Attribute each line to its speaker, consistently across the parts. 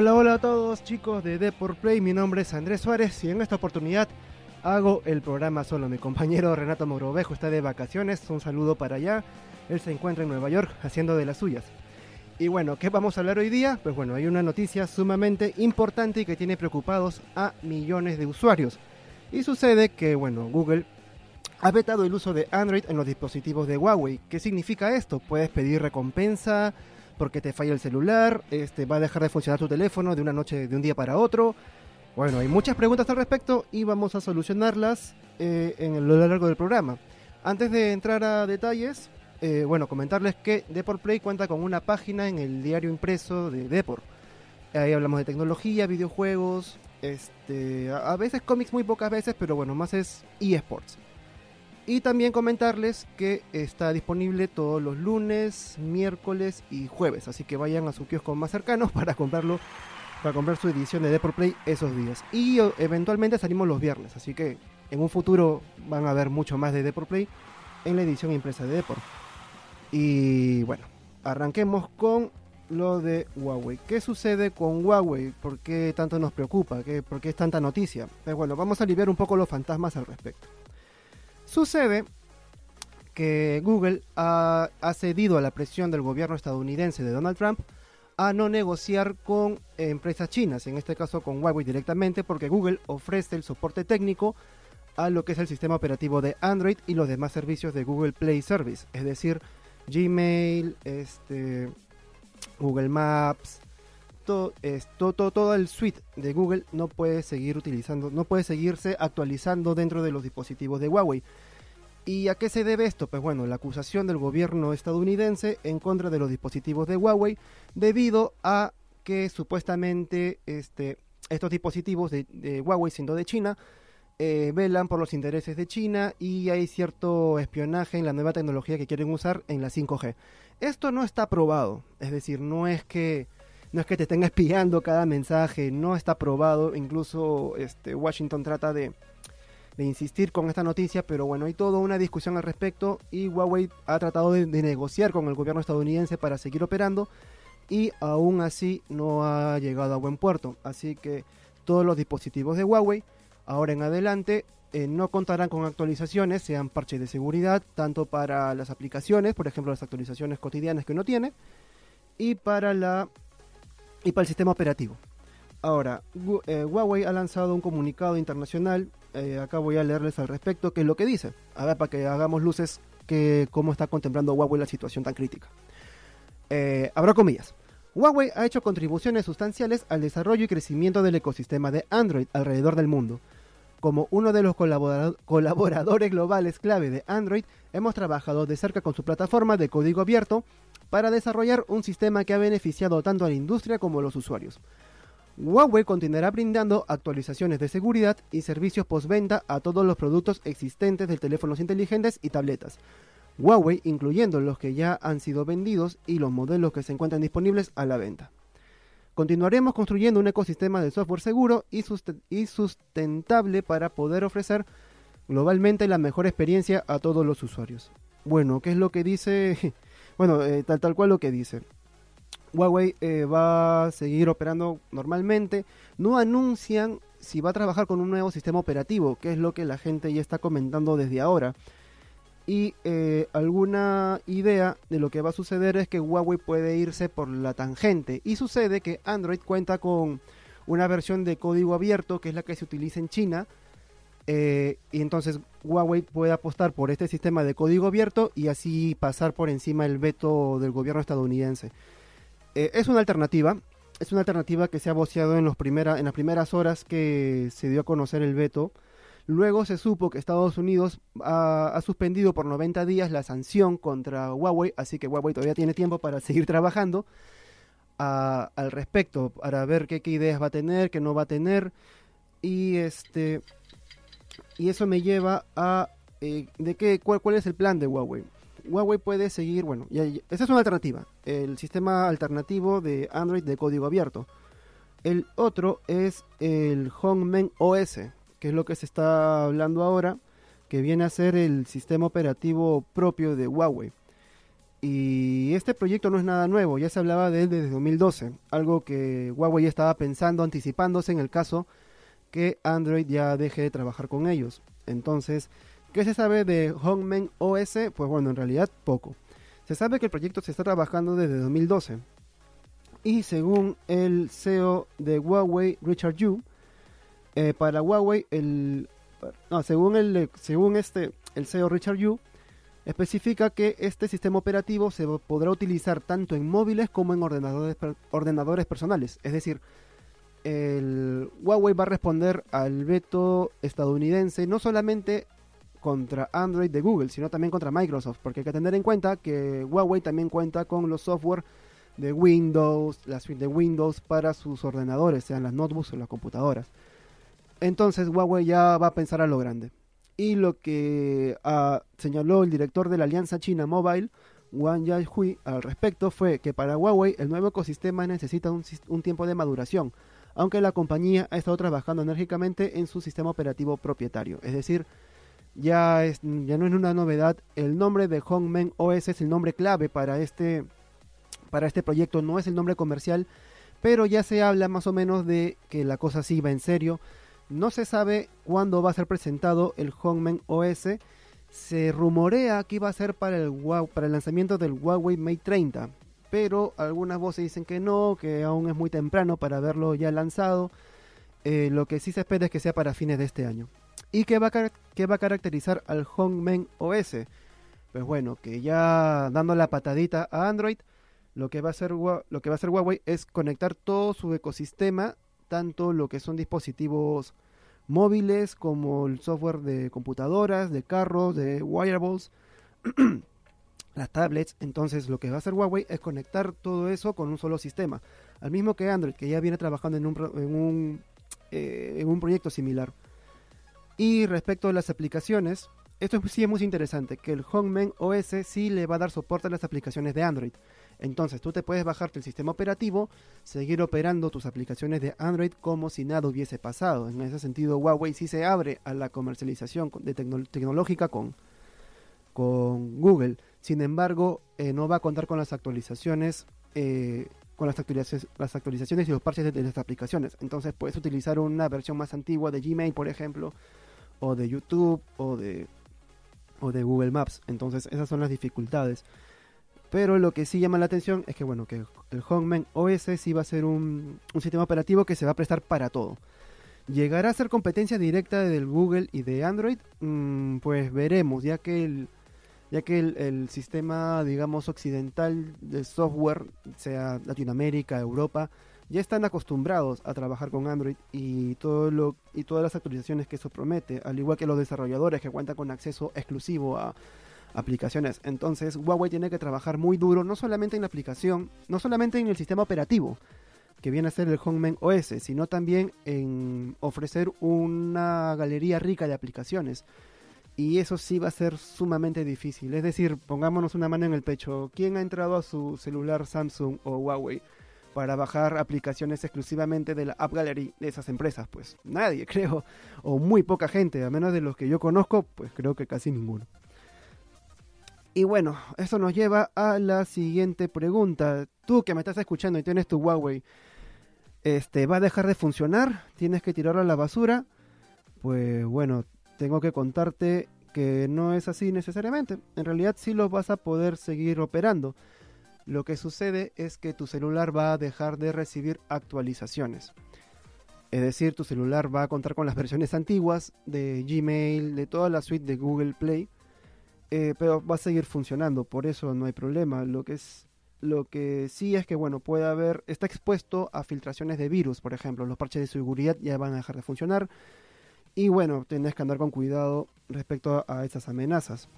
Speaker 1: Hola, hola a todos chicos de Deport Play, mi nombre es Andrés Suárez y en esta oportunidad hago el programa solo. Mi compañero Renato Mogrovejo está de vacaciones, un saludo para allá. Él se encuentra en Nueva York haciendo de las suyas. Y bueno, ¿qué vamos a hablar hoy día? Pues bueno, hay una noticia sumamente importante y que tiene preocupados a millones de usuarios. Y sucede que, bueno, Google ha vetado el uso de Android en los dispositivos de Huawei. ¿Qué significa esto? Puedes pedir recompensa porque te falla el celular, este, va a dejar de funcionar tu teléfono de una noche, de un día para otro. Bueno, hay muchas preguntas al respecto y vamos a solucionarlas eh, en lo largo del programa. Antes de entrar a detalles, eh, bueno, comentarles que Deport Play cuenta con una página en el diario impreso de Deport. Ahí hablamos de tecnología, videojuegos, este, a, a veces cómics muy pocas veces, pero bueno, más es eSports. Y también comentarles que está disponible todos los lunes, miércoles y jueves. Así que vayan a su kiosco más cercanos para comprarlo, para comprar su edición de Deport Play esos días. Y eventualmente salimos los viernes. Así que en un futuro van a ver mucho más de Deport Play en la edición impresa de Deport. Y bueno, arranquemos con lo de Huawei. ¿Qué sucede con Huawei? ¿Por qué tanto nos preocupa? ¿Qué, ¿Por qué es tanta noticia? Pues bueno, vamos a aliviar un poco los fantasmas al respecto. Sucede que Google ha, cedido a la presión del gobierno estadounidense de Donald Trump a no negociar con empresas chinas, en este caso con Huawei directamente, porque Google ofrece el soporte técnico a lo que es el sistema operativo de Android y los demás servicios de Google Play Service, es decir, Gmail, este, Google Maps, todo, todo, todo, el suite de Google no puede seguir utilizando, no puede seguirse actualizando dentro de los dispositivos de Huawei. ¿Y a qué se debe esto? Pues bueno, la acusación del gobierno estadounidense en contra de los dispositivos de Huawei debido a que supuestamente este, estos dispositivos de, de Huawei siendo de China eh, velan por los intereses de China y hay cierto espionaje en la nueva tecnología que quieren usar en la 5G. Esto no está probado, es decir, no es que no es que te estén espiando cada mensaje, no está probado, incluso este, Washington trata de, de, insistir con esta noticia, pero bueno, hay toda una discusión al respecto y Huawei ha tratado de, negociar con el gobierno estadounidense para seguir operando y aún así no ha llegado a buen puerto, así que todos los dispositivos de Huawei ahora en adelante eh, no contarán con actualizaciones, sean parches de seguridad, tanto para las aplicaciones, por ejemplo las actualizaciones cotidianas que uno tiene, y para la y para el sistema operativo. Ahora, eh, Huawei ha lanzado un comunicado internacional, eh, acá voy a leerles al respecto, qué es lo que dice, a ver, para que hagamos luces que cómo está contemplando Huawei la situación tan crítica. Eh, habrá comillas. Huawei ha hecho contribuciones sustanciales al desarrollo y crecimiento del ecosistema de Android alrededor del mundo. Como uno de los colaboradores globales clave de Android, hemos trabajado de cerca con su plataforma de código abierto para desarrollar un sistema que ha beneficiado tanto a la industria como a los usuarios. Huawei continuará brindando actualizaciones de seguridad y servicios postventa a todos los productos existentes de teléfonos inteligentes y tabletas. Huawei, incluyendo los que ya han sido vendidos y los modelos que se encuentran disponibles a la venta. Continuaremos construyendo un ecosistema de software seguro y, sustentable para poder ofrecer globalmente la mejor experiencia a todos los usuarios. Bueno, ¿qué es lo que dice bueno, eh, tal, tal cual lo que dice. Huawei eh, va a seguir operando normalmente. No anuncian si va a trabajar con un nuevo sistema operativo, que es lo que la gente ya está comentando desde ahora. Y eh, alguna idea de lo que va a suceder es que Huawei puede irse por la tangente. Y sucede que Android cuenta con una versión de código abierto, que es la que se utiliza en China, eh, y entonces Huawei puede apostar por este sistema de código abierto y así pasar por encima el veto del gobierno estadounidense. Eh, es una alternativa, es una alternativa que se ha voceado en, los en las primeras horas que se dio a conocer el veto. Luego se supo que Estados Unidos ha, suspendido por 90 días la sanción contra Huawei, así que Huawei todavía tiene tiempo para seguir trabajando al respecto, para ver qué, qué ideas va a tener, qué no va a tener. Y este y eso me lleva a eh, de qué cuál, cuál es el plan de Huawei. Huawei puede seguir, bueno, ya, ya, esa es una alternativa, el sistema alternativo de Android de código abierto. El otro es el Hongmen OS, que es lo que se está hablando ahora, que viene a ser el sistema operativo propio de Huawei. Y este proyecto no es nada nuevo, ya se hablaba de él desde 2012, algo que Huawei ya estaba pensando, anticipándose en el caso que Android ya deje de trabajar con ellos. Entonces, ¿qué se sabe de Hongmen OS? Pues bueno, en realidad poco. Se sabe que el proyecto se está trabajando desde 2012. Y según el CEO de Huawei, Richard Yu, eh, para Huawei, el, según, el, este, el CEO Richard Yu, especifica que este sistema operativo se podrá utilizar tanto en móviles como en ordenadores, personales. Es decir, Huawei va a responder al veto estadounidense no solamente contra Android de Google, sino también contra Microsoft, porque hay que tener en cuenta que Huawei también cuenta con los software de Windows, la suite de Windows para sus ordenadores, sean las notebooks o las computadoras. Entonces Huawei ya va a pensar a lo grande. Y lo que uh, señaló el director de la Alianza China Mobile, Wang Yaihui, al respecto fue que para Huawei el nuevo ecosistema necesita un, un tiempo de maduración, aunque la compañía ha estado trabajando enérgicamente en su sistema operativo propietario. Es decir, ya, es, ya no es una novedad, el nombre de Hongmen OS es el nombre clave para este, para este proyecto, no es el nombre comercial, pero ya se habla más o menos de que la cosa sí va en serio. No se sabe cuándo va a ser presentado el Hongmen OS. Se rumorea que iba a ser para el, lanzamiento del Huawei Mate 30, pero algunas voces dicen que no, que aún es muy temprano para verlo ya lanzado. Eh, lo que sí se espera es que sea para fines de este año. ¿Y qué va, a, caracterizar al Hongmen OS? Pues bueno, que ya dando la patadita a Android, lo que va a lo que va a hacer Huawei es conectar todo su ecosistema tanto lo que son dispositivos móviles como el software de computadoras, de carros, de wearables, las tablets. Entonces lo que va a hacer Huawei es conectar todo eso con un solo sistema. Al mismo que Android, que ya viene trabajando en un, en un, eh, en un proyecto similar. Y respecto a las aplicaciones, esto sí es muy interesante, que el Hongmen OS sí le va a dar soporte a las aplicaciones de Android. Entonces tú te puedes bajarte el sistema operativo, seguir operando tus aplicaciones de Android como si nada hubiese pasado. En ese sentido, Huawei sí se abre a la comercialización de tecnológica con, Google. Sin embargo, eh, no va a contar con las actualizaciones, eh, con las actualizaciones, las actualizaciones y los parches de, de las aplicaciones. Entonces puedes utilizar una versión más antigua de Gmail, por ejemplo, o de YouTube, o de, o de Google Maps. Entonces esas son las dificultades. Pero lo que sí llama la atención es que, bueno, que el Hongmen OS sí va a ser un, sistema operativo que se va a prestar para todo. ¿Llegará a ser competencia directa del Google y de Android? Mm, pues veremos, ya que el, ya que el, sistema, digamos, occidental de software, sea Latinoamérica, Europa, ya están acostumbrados a trabajar con Android y, todo lo, y todas las actualizaciones que eso promete, al igual que los desarrolladores que cuentan con acceso exclusivo a, aplicaciones. Entonces Huawei tiene que trabajar muy duro, no solamente en la aplicación, no solamente en el sistema operativo, que viene a ser el Hongmen OS, sino también en ofrecer una galería rica de aplicaciones. Y eso sí va a ser sumamente difícil. Es decir, pongámonos una mano en el pecho. ¿Quién ha entrado a su celular Samsung o Huawei para bajar aplicaciones exclusivamente de la App Gallery de esas empresas? Pues nadie, creo. O muy poca gente. A menos de los que yo conozco, pues creo que casi ninguno. Y bueno, eso nos lleva a la siguiente pregunta. Tú que me estás escuchando y tienes tu Huawei, este, ¿va a dejar de funcionar? ¿Tienes que tirarlo a la basura? Pues bueno, tengo que contarte que no es así necesariamente. En realidad sí lo vas a poder seguir operando. Lo que sucede es que tu celular va a dejar de recibir actualizaciones. Es decir, tu celular va a contar con las versiones antiguas de Gmail, de toda la suite de Google Play eh, pero va a seguir funcionando, por eso no hay problema. Lo que es lo que sí es que bueno, puede haber está expuesto a filtraciones de virus, por ejemplo, los parches de seguridad ya van a dejar de funcionar y bueno, tenés que andar con cuidado respecto a, esas amenazas.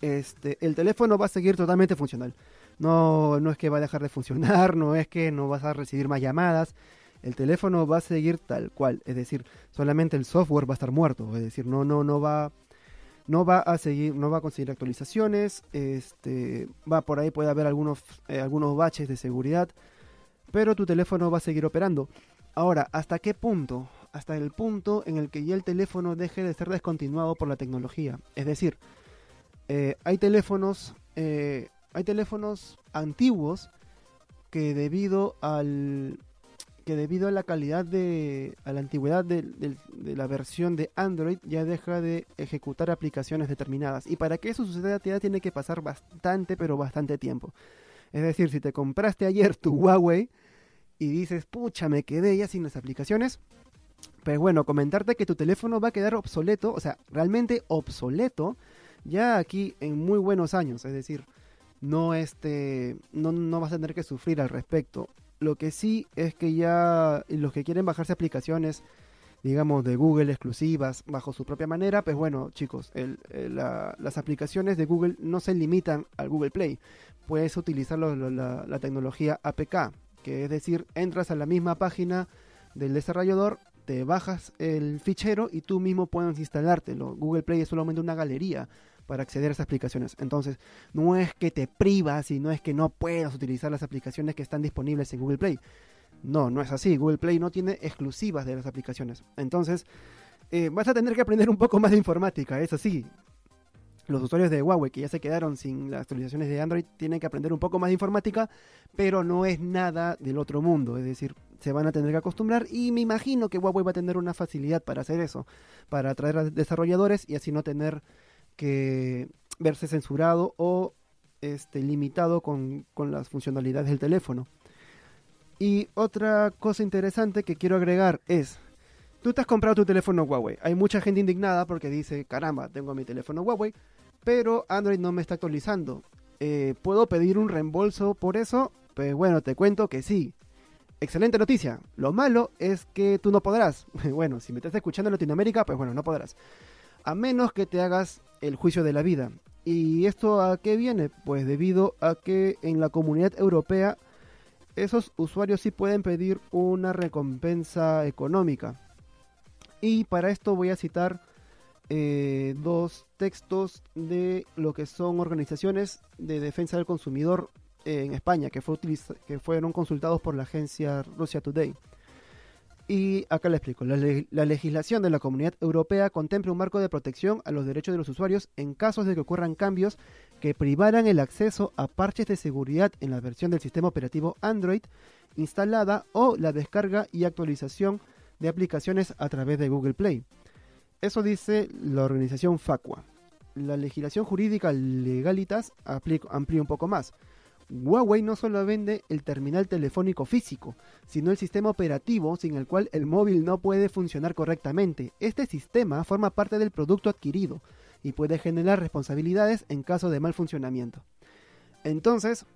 Speaker 1: Este, el teléfono va a seguir totalmente funcional. No, no es que va a dejar de funcionar, no es que no vas a recibir más llamadas. El teléfono va a seguir tal cual, es decir, solamente el software va a estar muerto, es decir, no, no, no va no va a seguir, no va a conseguir actualizaciones, este, va por ahí puede haber algunos, eh, algunos baches de seguridad, pero tu teléfono va a seguir operando. Ahora, ¿hasta qué punto? Hasta el punto en el que ya el teléfono deje de ser descontinuado por la tecnología. Es decir, eh, hay teléfonos, eh, hay teléfonos antiguos que debido al que debido a la calidad de a la antigüedad de, la versión de Android ya deja de ejecutar aplicaciones determinadas. Y para que eso suceda ya tiene que pasar bastante pero bastante tiempo. Es decir si te compraste ayer tu Huawei y dices pucha me quedé ya sin las aplicaciones pues bueno comentarte que tu teléfono va a quedar obsoleto o sea realmente obsoleto ya aquí en muy buenos años. Es decir no este no, no vas a tener que sufrir al respecto lo que sí es que ya los que quieren bajarse aplicaciones, digamos, de Google exclusivas bajo su propia manera, pues bueno, chicos, las aplicaciones de Google no se limitan al Google Play. Puedes utilizar la, tecnología APK, que es decir, entras a la misma página del desarrollador, te bajas el fichero y tú mismo puedes instalártelo. Google Play es solamente una galería para acceder a esas aplicaciones. Entonces, no es que te privas y no es que no puedas utilizar las aplicaciones que están disponibles en Google Play. No, no es así. Google Play no tiene exclusivas de las aplicaciones. Entonces, eh, vas a tener que aprender un poco más de informática, eso sí. Los usuarios de Huawei que ya se quedaron sin las actualizaciones de Android tienen que aprender un poco más de informática, pero no es nada del otro mundo. Es decir, se van a tener que acostumbrar y me imagino que Huawei va a tener una facilidad para hacer eso, para atraer a desarrolladores y así no tener que verse censurado o este, limitado con, las funcionalidades del teléfono. Y otra cosa interesante que quiero agregar es, tú te has comprado tu teléfono Huawei. Hay mucha gente indignada porque dice, caramba, tengo mi teléfono Huawei, pero Android no me está actualizando. Eh, ¿Puedo pedir un reembolso por eso? Pues bueno, te cuento que sí. Excelente noticia. Lo malo es que tú no podrás. bueno, si me estás escuchando en Latinoamérica, pues bueno, no podrás. A menos que te hagas el juicio de la vida. ¿Y esto a qué viene? Pues debido a que en la comunidad europea esos usuarios sí pueden pedir una recompensa económica. Y para esto voy a citar eh, dos textos de lo que son organizaciones de defensa del consumidor en España, que, que fueron consultados por la agencia Russia Today. Y acá le explico. La, legislación de la Comunidad Europea contempla un marco de protección a los derechos de los usuarios en casos de que ocurran cambios que privaran el acceso a parches de seguridad en la versión del sistema operativo Android instalada o la descarga y actualización de aplicaciones a través de Google Play. Eso dice la organización FACUA. La legislación jurídica Legalitas amplía un poco más. Huawei no solo vende el terminal telefónico físico, sino el sistema operativo sin el cual el móvil no puede funcionar correctamente. Este sistema forma parte del producto adquirido y puede generar responsabilidades en caso de mal funcionamiento. Entonces,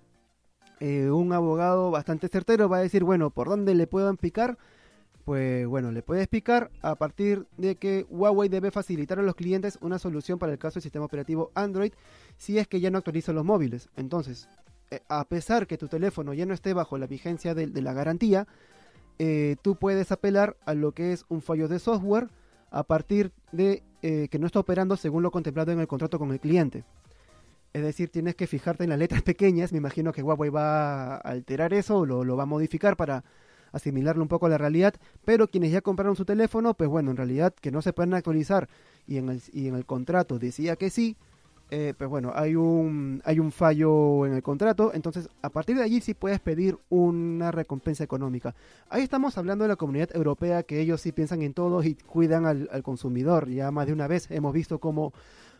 Speaker 1: eh, un abogado bastante certero va a decir, bueno, ¿por dónde le puedo picar? Pues bueno, le puedes picar a partir de que Huawei debe facilitar a los clientes una solución para el caso del sistema operativo Android si es que ya no actualiza los móviles. Entonces, a pesar que tu teléfono ya no esté bajo la vigencia de, la garantía, eh, tú puedes apelar a lo que es un fallo de software a partir de eh, que no está operando según lo contemplado en el contrato con el cliente. Es decir, tienes que fijarte en las letras pequeñas. Me imagino que Huawei va a alterar eso o lo, va a modificar para asimilarlo un poco a la realidad. Pero quienes ya compraron su teléfono, pues bueno, en realidad que no se pueden actualizar y en el contrato decía que sí, eh, pues bueno, hay un, hay un fallo en el contrato, entonces a partir de allí sí puedes pedir una recompensa económica. Ahí estamos hablando de la comunidad europea, que ellos sí piensan en todo y cuidan al, consumidor. Ya más de una vez hemos visto cómo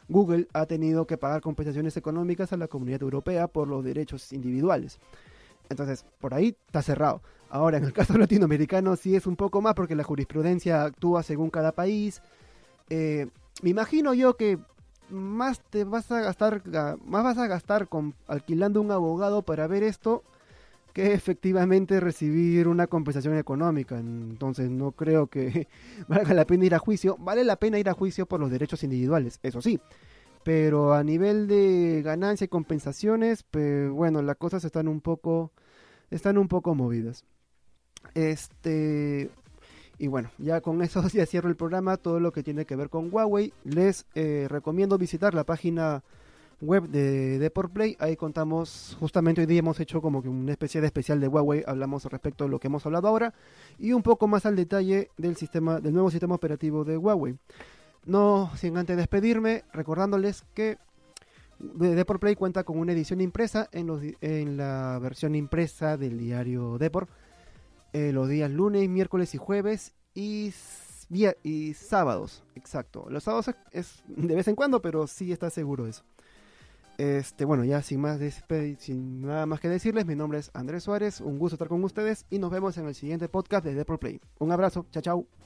Speaker 1: Google ha tenido que pagar compensaciones económicas a la comunidad europea por los derechos individuales. Entonces, por ahí está cerrado. Ahora, en el caso latinoamericano sí es un poco más porque la jurisprudencia actúa según cada país. Eh, me imagino yo que más te vas a gastar, más vas a gastar con alquilando un abogado para ver esto que efectivamente recibir una compensación económica. Entonces no creo que valga la pena ir a juicio. Vale la pena ir a juicio por los derechos individuales, eso sí. Pero a nivel de ganancia y compensaciones, bueno, las cosas están un poco están un poco movidas. Este, y bueno, ya con eso ya cierro el programa, todo lo que tiene que ver con Huawei. Les eh, recomiendo visitar la página web de Deport Play. Ahí contamos, justamente hoy día hemos hecho como que una especie de especial de Huawei. Hablamos respecto a lo que hemos hablado ahora y un poco más al detalle del sistema, del nuevo sistema operativo de Huawei. No sin antes despedirme, recordándoles que Deport Play cuenta con una edición impresa en, los, en la versión impresa del diario Deport eh, los días lunes, miércoles y jueves y, y sábados, exacto. Los sábados es de vez en cuando, pero sí está seguro eso. Este, bueno, ya sin más sin nada más que decirles, mi nombre es Andrés Suárez, un gusto estar con ustedes y nos vemos en el siguiente podcast de Deport Play. Un abrazo, chao chao.